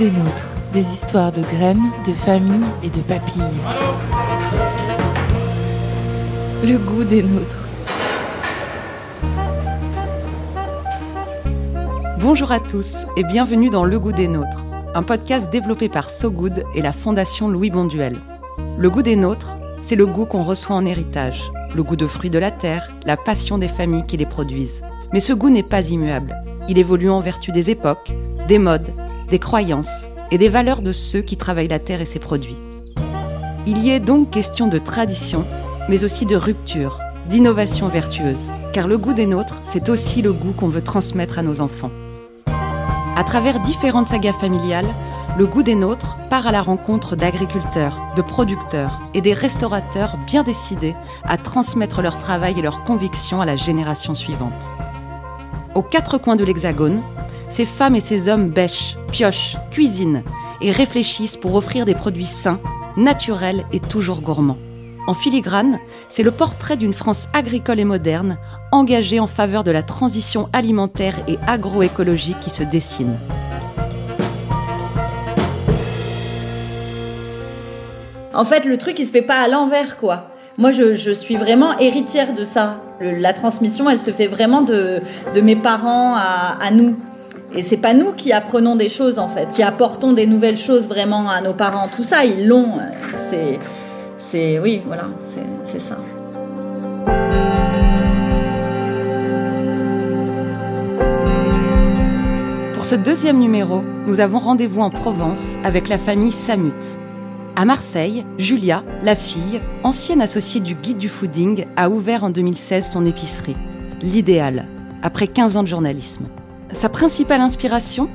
Des nôtres, des histoires de graines, de familles et de papilles. Le goût des nôtres. Bonjour à tous et bienvenue dans Le goût des nôtres, un podcast développé par So Good et la Fondation Louis Bonduel. Le goût des nôtres, c'est le goût qu'on reçoit en héritage, le goût de fruits de la terre, la passion des familles qui les produisent. Mais ce goût n'est pas immuable. Il évolue en vertu des époques, des modes, des croyances et des valeurs de ceux qui travaillent la terre et ses produits. Il y est donc question de tradition, mais aussi de rupture, d'innovation vertueuse, car le goût des nôtres, c'est aussi le goût qu'on veut transmettre à nos enfants. À travers différentes sagas familiales, le goût des nôtres part à la rencontre d'agriculteurs, de producteurs et des restaurateurs bien décidés à transmettre leur travail et leurs convictions à la génération suivante. Aux quatre coins de l'Hexagone, ces femmes et ces hommes bêchent, piochent, cuisinent et réfléchissent pour offrir des produits sains, naturels et toujours gourmands. En filigrane, c'est le portrait d'une France agricole et moderne, engagée en faveur de la transition alimentaire et agroécologique qui se dessine. En fait, le truc, il se fait pas à l'envers, quoi. Moi, je, suis vraiment héritière de ça. La transmission, elle se fait vraiment de, mes parents à nous. Et c'est pas nous qui apprenons des choses, en fait, qui apportons des nouvelles choses vraiment à nos parents. Tout ça, ils l'ont. C'est, c'est, oui, voilà, c'est ça. Pour ce deuxième numéro, nous avons rendez-vous en Provence avec la famille Samut. À Marseille, Julia, la fille, ancienne associée du guide du fooding, a ouvert en 2016 son épicerie, L'Idéal, après 15 ans de journalisme. Sa principale inspiration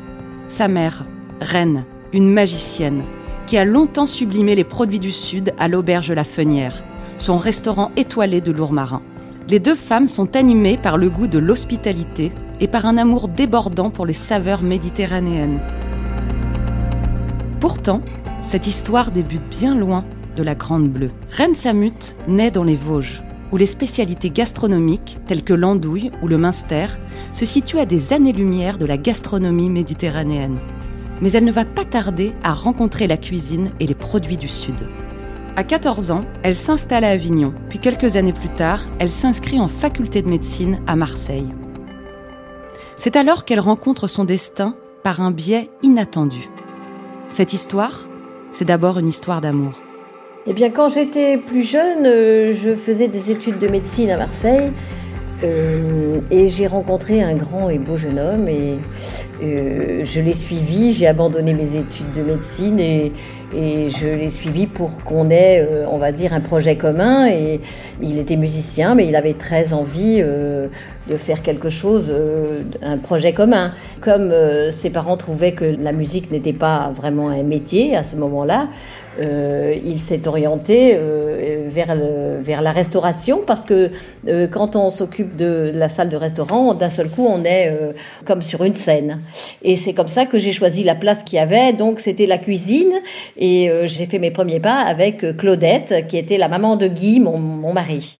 Sa mère, Reine, une magicienne, qui a longtemps sublimé les produits du Sud à l'auberge La Fenière, son restaurant étoilé de Lourmarin. Les deux femmes sont animées par le goût de l'hospitalité et par un amour débordant pour les saveurs méditerranéennes. Pourtant, cette histoire débute bien loin de la Grande Bleue. Reine Samut naît dans les Vosges, où les spécialités gastronomiques, telles que l'andouille ou le minster, se situent à des années-lumière de la gastronomie méditerranéenne. Mais elle ne va pas tarder à rencontrer la cuisine et les produits du Sud. À 14 ans, elle s'installe à Avignon, puis quelques années plus tard, elle s'inscrit en faculté de médecine à Marseille. C'est alors qu'elle rencontre son destin par un biais inattendu. Cette histoire, c'est d'abord une histoire d'amour. Eh bien, quand j'étais plus jeune, euh, je faisais des études de médecine à Marseille. Euh, et j'ai rencontré un grand et beau jeune homme et euh, je l'ai suivi, j'ai abandonné mes études de médecine et, et je l'ai suivi pour qu'on ait, euh, on va dire, un projet commun. Et il était musicien, mais il avait très envie euh, de faire quelque chose, euh, un projet commun. Comme ses parents trouvaient que la musique n'était pas vraiment un métier à ce moment-là, euh, il s'est orienté vers, le, vers la restauration parce que quand on s'occupe de la salle de restaurant, d'un seul coup, on est comme sur une scène. Et c'est comme ça que j'ai choisi la place qu'il y avait. Donc, c'était la cuisine. Et euh, j'ai fait mes premiers pas avec euh, Claudette, qui était la maman de Guy, mon, mon mari.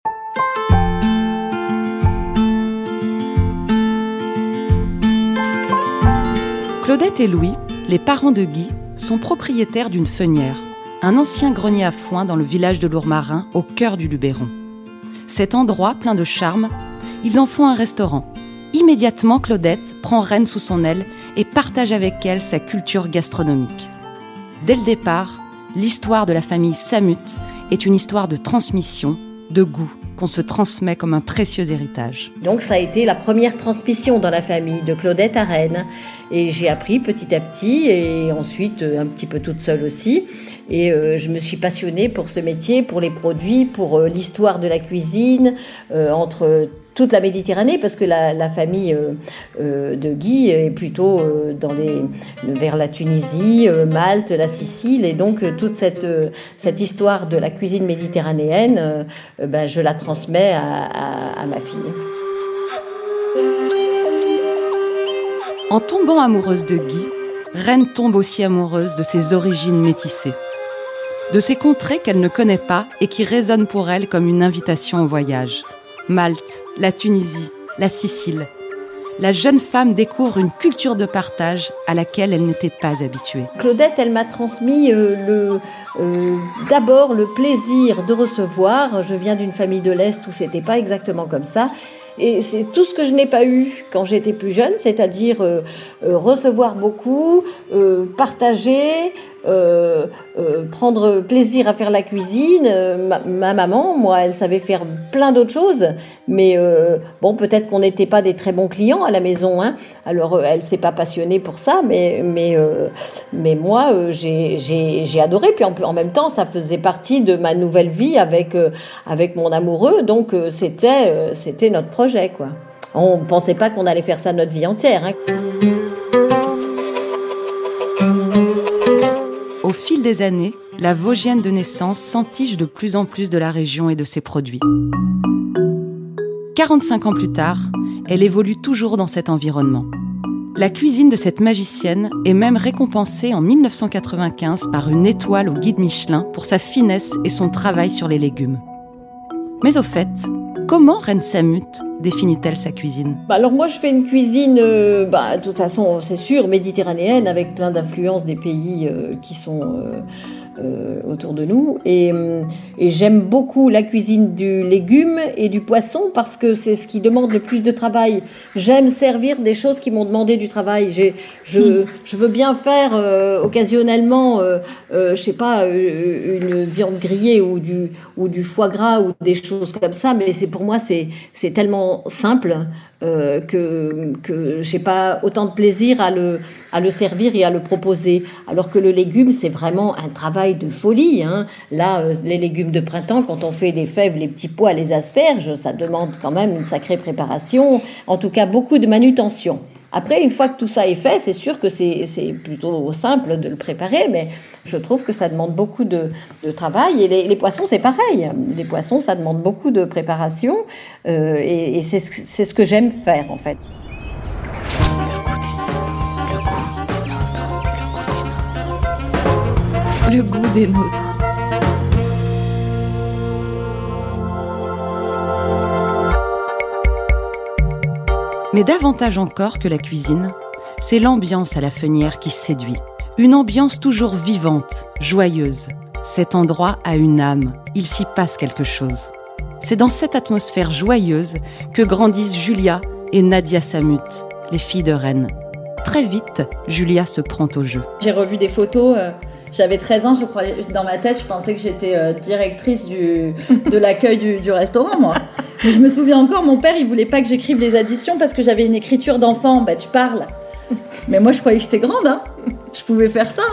Claudette et Louis, les parents de Guy, sont propriétaires d'une fenière, un ancien grenier à foin dans le village de Lourmarin, au cœur du Luberon. Cet endroit plein de charme, ils en font un restaurant. Immédiatement, Claudette prend Reine sous son aile et partage avec elle sa culture gastronomique. Dès le départ, l'histoire de la famille Samut est une histoire de transmission, de goût, qu'on se transmet comme un précieux héritage. Donc ça a été la première transmission dans la famille de Claudette à Rennes. Et j'ai appris petit à petit et ensuite euh, un petit peu toute seule aussi. Et euh, je me suis passionnée pour ce métier, pour les produits, pour euh, l'histoire de la cuisine, entre toute la Méditerranée, parce que la, famille euh, euh, de Guy est plutôt euh, vers la Tunisie, Malte, la Sicile, et donc toute cette, histoire de la cuisine méditerranéenne, ben, je la transmets à ma fille. En tombant amoureuse de Guy, Reine tombe aussi amoureuse de ses origines métissées, de ces contrées qu'elle ne connaît pas et qui résonnent pour elle comme une invitation au voyage. Malte, la Tunisie, la Sicile. la jeune femme découvre une culture de partage à laquelle elle n'était pas habituée. Claudette, elle m'a transmis euh, euh, d'abord le plaisir de recevoir. Je viens d'une famille de l'Est où c'était pas exactement comme ça. Et c'est tout ce que je n'ai pas eu quand j'étais plus jeune, c'est-à-dire euh, recevoir beaucoup, partager, euh, euh, prendre plaisir à faire la cuisine. Euh, ma, maman, moi, elle savait faire plein d'autres choses, mais bon, peut-être qu'on n'était pas des très bons clients à la maison. Hein. Alors, elle s'est pas passionnée pour ça, mais mais mais moi, j'ai adoré. Puis en, même temps, ça faisait partie de ma nouvelle vie avec avec mon amoureux, donc c'était c'était notre projet, quoi. On pensait pas qu'on allait faire ça notre vie entière. Hein. Des années, la Vosgienne de naissance s'entiche de plus en plus de la région et de ses produits. 45 ans plus tard, elle évolue toujours dans cet environnement. La cuisine de cette magicienne est même récompensée en 1995 par une étoile au guide Michelin pour sa finesse et son travail sur les légumes. Mais au fait, comment Reine Samut définit-elle sa cuisine? Bah Alors moi je fais une cuisine, euh, bah, de toute façon c'est sûr, méditerranéenne avec plein d'influences des pays euh, qui sont euh, euh, autour de nous. Et, euh, et j'aime beaucoup la cuisine du légume et du poisson parce que c'est ce qui demande le plus de travail. J'aime servir des choses qui m'ont demandé du travail. J'ai, je, je veux bien faire euh, occasionnellement, euh, je sais pas, une viande grillée ou du, ou du foie gras ou des choses comme ça, mais c'est pour moi c'est, c'est tellement simple euh, que, que j'ai pas autant de plaisir à le, à le servir et à le proposer. Alors que le légume, c'est vraiment un travail de folie. Hein. Là, euh, les légumes de printemps, quand on fait les fèves, les petits pois, les asperges, ça demande quand même une sacrée préparation, en tout cas beaucoup de manutention. Après, une fois que tout ça est fait, c'est sûr que c'est plutôt simple de le préparer, mais je trouve que ça demande beaucoup de, travail. Et les, poissons, c'est pareil. Les poissons, ça demande beaucoup de préparation. Euh, et, et c'est ce que j'aime faire, en fait. Le goût des nôtres. Mais davantage encore que la cuisine, c'est l'ambiance à la fenière qui séduit. Une ambiance toujours vivante, joyeuse. Cet endroit a une âme, il s'y passe quelque chose. C'est dans cette atmosphère joyeuse que grandissent Julia et Nadia Samut, les filles de Rennes. Très vite, Julia se prend au jeu. J'ai revu des photos. Euh, j'avais 13 ans, je croyais, dans ma tête, je pensais que j'étais euh, directrice du, de l'accueil du, restaurant, moi. Je me souviens encore, mon père, il voulait pas que j'écrive des additions parce que j'avais une écriture d'enfant. Bah, tu parles. Mais moi, je croyais que j'étais grande, hein. Je pouvais faire ça.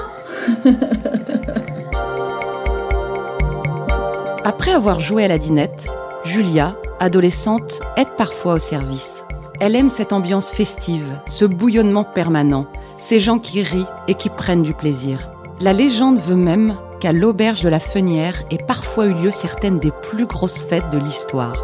Après avoir joué à la dinette, Julia, adolescente, aide parfois au service. Elle aime cette ambiance festive, ce bouillonnement permanent, ces gens qui rient et qui prennent du plaisir. La légende veut même qu'à l'auberge de la Fenière ait parfois eu lieu certaines des plus grosses fêtes de l'histoire.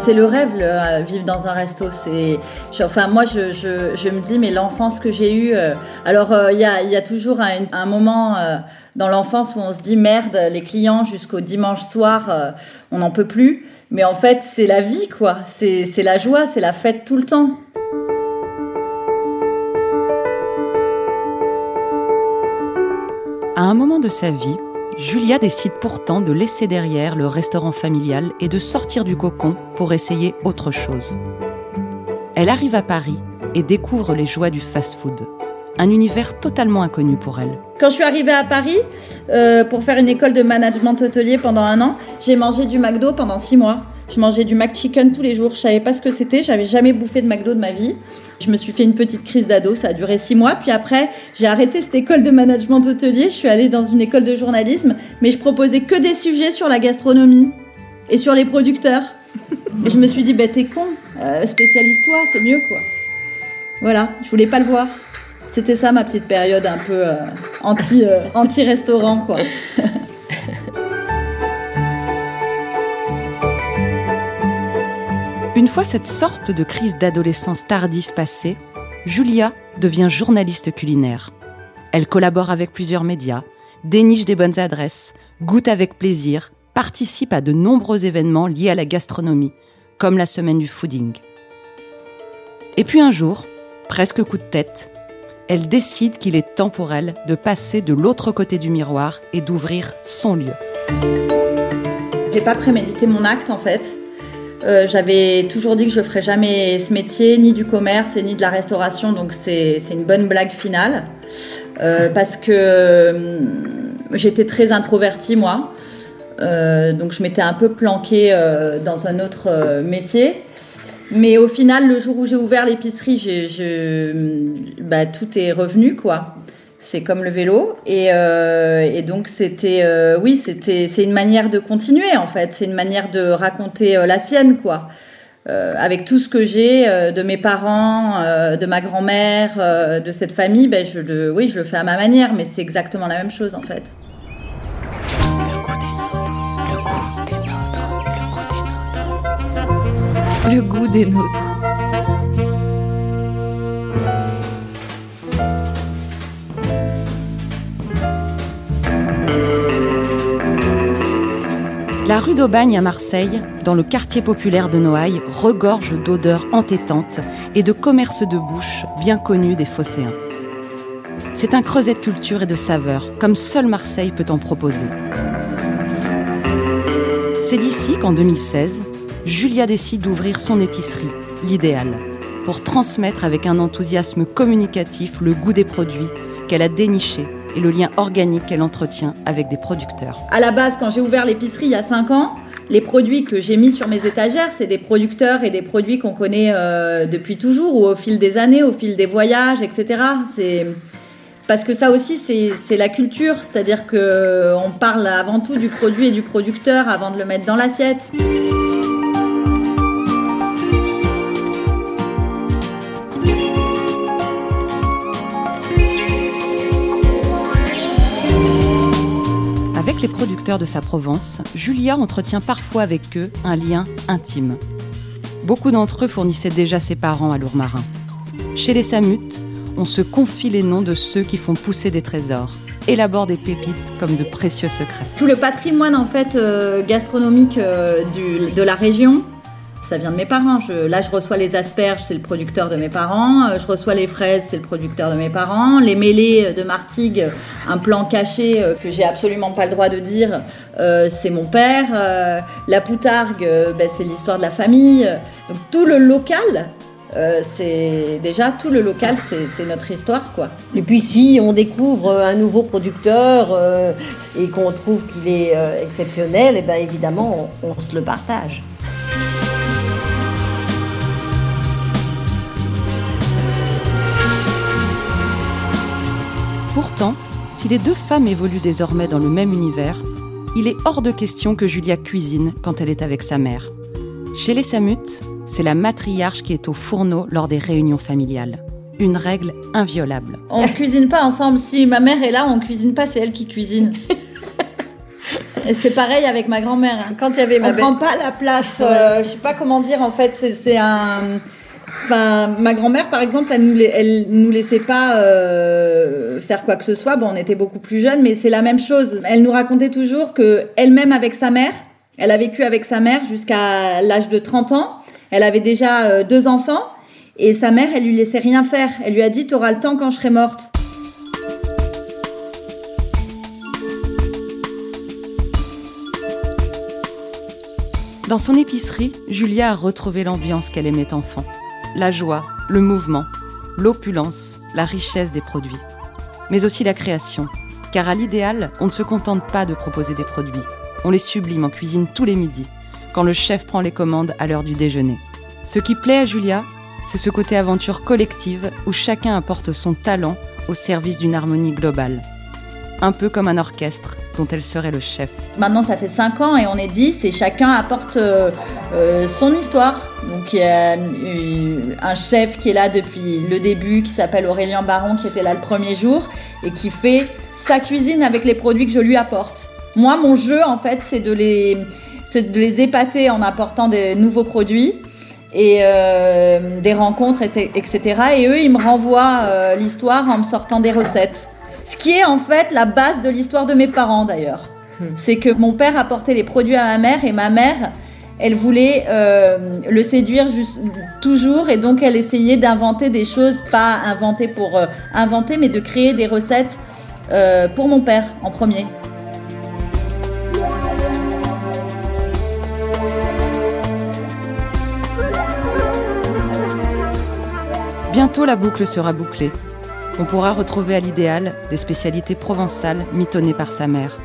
C'est le rêve, le, vivre dans un resto. C'est, enfin, moi, je, me dis, mais l'enfance que j'ai eue. Euh, alors, euh, il y, a, toujours un, moment euh, dans l'enfance où on se dit, merde, les clients jusqu'au dimanche soir, on n'en peut plus. Mais en fait, c'est la vie, quoi. C'est la joie, c'est la fête tout le temps. À un moment de sa vie, Julia décide pourtant de laisser derrière le restaurant familial et de sortir du cocon pour essayer autre chose. Elle arrive à Paris et découvre les joies du fast-food, un univers totalement inconnu pour elle. Quand je suis arrivée à Paris euh, pour faire une école de management hôtelier pendant un an, j'ai mangé du McDo pendant six mois. Je mangeais du McChicken tous les jours. Je savais pas ce que c'était. J'avais jamais bouffé de McDo de ma vie. Je me suis fait une petite crise d'ado. Ça a duré six mois. Puis après, j'ai arrêté cette école de management hôtelier. Je suis allée dans une école de journalisme, mais je proposais que des sujets sur la gastronomie et sur les producteurs. Et je me suis dit, bah t'es con, euh, spécialise-toi, c'est mieux quoi. Voilà, je voulais pas le voir. C'était ça ma petite période un peu euh, anti euh, anti restaurant quoi. Une fois cette sorte de crise d'adolescence tardive passée, Julia devient journaliste culinaire. Elle collabore avec plusieurs médias, déniche des bonnes adresses, goûte avec plaisir, participe à de nombreux événements liés à la gastronomie, comme la semaine du fooding. Et puis un jour, presque coup de tête, elle décide qu'il est temps pour elle de passer de l'autre côté du miroir et d'ouvrir son lieu. J'ai pas prémédité mon acte en fait. Euh, j'avais toujours dit que je ferais jamais ce métier, ni du commerce et ni de la restauration, donc c'est une bonne blague finale. Euh, parce que euh, j'étais très introvertie moi. donc je m'étais un peu planquée dans un autre métier. Mais au final, le jour où j'ai ouvert l'épicerie, bah, tout est revenu, quoi. C'est comme le vélo. Et, euh, donc, c'était, euh, oui, c'était, c'est une manière de continuer, en fait. C'est une manière de raconter euh, la sienne, quoi. avec tout ce que j'ai de mes parents, de ma grand-mère, de cette famille, ben, je le, oui, je le fais à ma manière, mais c'est exactement la même chose, en fait. le goût des nôtres. La rue d'Aubagne à Marseille, dans le quartier populaire de Noailles, regorge d'odeurs entêtantes et de commerces de bouche bien connus des phocéens. C'est un creuset de culture et de saveurs, comme seul Marseille peut en proposer. C'est d'ici qu'en 2016, Julia décide d'ouvrir son épicerie, l'idéal, pour transmettre avec un enthousiasme communicatif le goût des produits qu'elle a dénichés et le lien organique qu'elle entretient avec des producteurs. À la base, quand j'ai ouvert l'épicerie il y a 5 ans, les produits que j'ai mis sur mes étagères, c'est des producteurs et des produits qu'on connaît euh, depuis toujours ou au fil des années, au fil des voyages, etc. C'est parce que ça aussi, c'est la culture, c'est-à-dire que on parle avant tout du produit et du producteur avant de le mettre dans l'assiette. De sa Provence, Julia entretient parfois avec eux un lien intime. Beaucoup d'entre eux fournissaient déjà ses parents à Lourmarin. Chez les Samutes, on se confie les noms de ceux qui font pousser des trésors, élaborent des pépites comme de précieux secrets. Tout le patrimoine en fait euh, gastronomique euh, de la région ça vient de mes parents. là, je reçois les asperges, c'est le producteur de mes parents. Euh, je reçois les fraises, c'est le producteur de mes parents. Les mêlées de Martigues, un plan caché euh, que j'ai absolument pas le droit de dire, euh, c'est mon père. la poutargue, ben, c'est l'histoire de la famille. Donc tout le local, c'est déjà tout le local, c'est notre histoire, quoi. Et puis si on découvre un nouveau producteur et qu'on trouve qu'il est exceptionnel, et eh ben évidemment on se le partage. Si les deux femmes évoluent désormais dans le même univers, il est hors de question que Julia cuisine quand elle est avec sa mère. Chez les Samutes, c'est la matriarche qui est au fourneau lors des réunions familiales. Une règle inviolable. On ne cuisine pas ensemble. Si ma mère est là, on cuisine pas, c'est elle qui cuisine. Et c'était pareil avec ma grand-mère. Quand il y avait ma On prend pas la place. Euh, je sais pas comment dire. En fait, c'est un Enfin, ma grand-mère, par exemple, elle nous, nous laissait pas euh, faire quoi que ce soit. Bon, on était beaucoup plus jeunes, mais c'est la même chose. Elle nous racontait toujours que elle-même avec sa mère, elle a vécu avec sa mère jusqu'à l'âge de 30 ans. Elle avait déjà euh, deux enfants et sa mère, elle lui laissait rien faire. Elle lui a dit, t'auras le temps quand je serai morte. Dans son épicerie, Julia a retrouvé l'ambiance qu'elle aimait enfant la joie, le mouvement, l'opulence, la richesse des produits, mais aussi la création. Car à l'idéal, on ne se contente pas de proposer des produits, on les sublime en cuisine tous les midis, quand le chef prend les commandes à l'heure du déjeuner. Ce qui plaît à Julia, c'est ce côté aventure collective où chacun apporte son talent au service d'une harmonie globale. Un peu comme un orchestre dont elle serait le chef. Maintenant, ça fait 5 ans et on est 10 et chacun apporte euh, euh, son histoire. Donc, il y a euh, un chef qui est là depuis le début, qui s'appelle Aurélien Baron, qui était là le premier jour et qui fait sa cuisine avec les produits que je lui apporte. Moi, mon jeu, en fait, c'est de les, de les épater en apportant des nouveaux produits et des rencontres, etc. Et eux, ils me renvoient l'histoire en me sortant des recettes. Ce qui est en fait la base de l'histoire de mes parents d'ailleurs. Hmm. C'est que mon père apportait les produits à ma mère et ma mère, elle voulait euh, le séduire juste, toujours et donc elle essayait d'inventer des choses, pas inventer pour euh, inventer, mais de créer des recettes euh, pour mon père en premier. Bientôt la boucle sera bouclée. On pourra retrouver à l'idéal des spécialités provençales mitonnées par sa mère.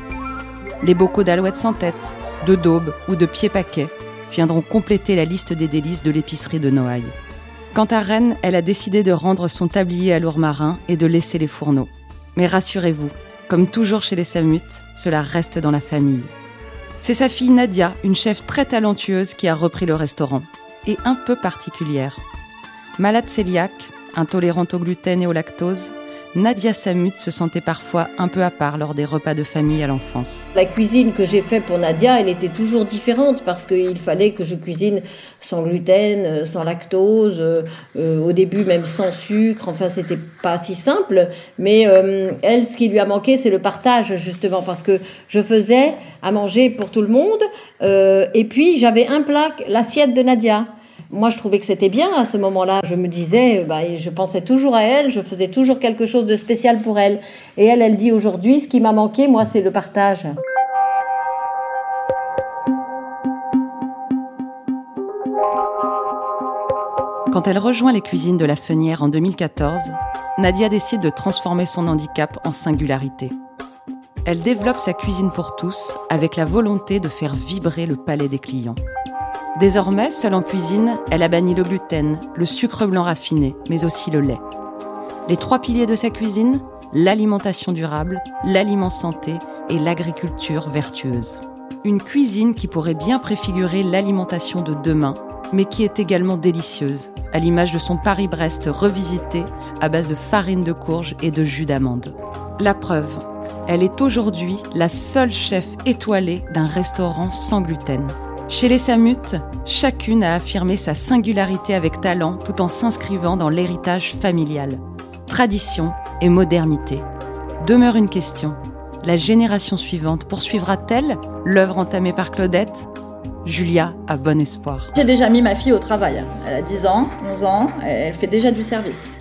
Les bocaux d'alouettes sans tête, de daube ou de pieds paquets viendront compléter la liste des délices de l'épicerie de Noailles. Quant à Rennes, elle a décidé de rendre son tablier à marin et de laisser les fourneaux. Mais rassurez-vous, comme toujours chez les Samut, cela reste dans la famille. C'est sa fille Nadia, une chef très talentueuse, qui a repris le restaurant, et un peu particulière. Malade cœliaque, intolérante au gluten et au lactose, Nadia Samut se sentait parfois un peu à part lors des repas de famille à l'enfance. La cuisine que j'ai faite pour Nadia, elle était toujours différente parce qu'il fallait que je cuisine sans gluten, euh, sans lactose, euh, euh, au début même sans sucre. Enfin, c'était pas si simple. Mais elle, ce qui lui a manqué, c'est le partage justement parce que je faisais à manger pour tout le monde et puis j'avais un plat, l'assiette de Nadia. Moi, je trouvais que c'était bien à ce moment-là. Je me disais, bah, je pensais toujours à elle, je faisais toujours quelque chose de spécial pour elle. Et elle, elle dit aujourd'hui, ce qui m'a manqué, moi, c'est le partage. Quand elle rejoint les cuisines de la Fenière en 2014, Nadia décide de transformer son handicap en singularité. Elle développe sa cuisine pour tous avec la volonté de faire vibrer le palais des clients. Désormais, seule en cuisine, elle a banni le gluten, le sucre blanc raffiné, mais aussi le lait. Les trois piliers de sa cuisine, l'alimentation durable, l'aliment santé et l'agriculture vertueuse. Une cuisine qui pourrait bien préfigurer l'alimentation de demain, mais qui est également délicieuse, à l'image de son Paris-Brest revisité à base de farine de courge et de jus d'amande. La preuve, elle est aujourd'hui la seule chef étoilée d'un restaurant sans gluten. Chez les Samut, chacune a affirmé sa singularité avec talent tout en s'inscrivant dans l'héritage familial. Tradition et modernité. Demeure une question. La génération suivante poursuivra-t-elle l'œuvre entamée par Claudette? Julia a bon espoir. J'ai déjà mis ma fille au travail. Elle a 10 ans, 11 ans, elle fait déjà du service.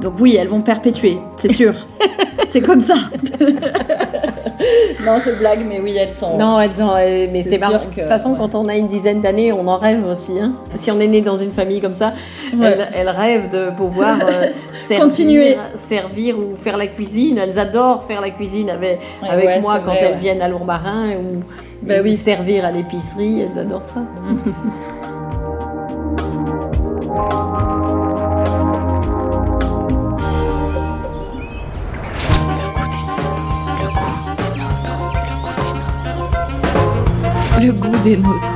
Donc oui, elles vont perpétuer, c'est sûr. c'est comme ça. non, je blague, mais oui, elles sont. Non, elles sont. Euh, mais c'est marrant. de toute façon, quand on a une dizaine d'années, on en rêve aussi. Hein. Si on est né dans une famille comme ça, elles, rêvent de pouvoir euh, servir, Continuer. servir ou faire la cuisine. Elles adorent faire la cuisine avec, avec moi quand elles viennent à Lourmarin ou, bah oui. servir à l'épicerie. Elles adorent ça. le goût des nôtres.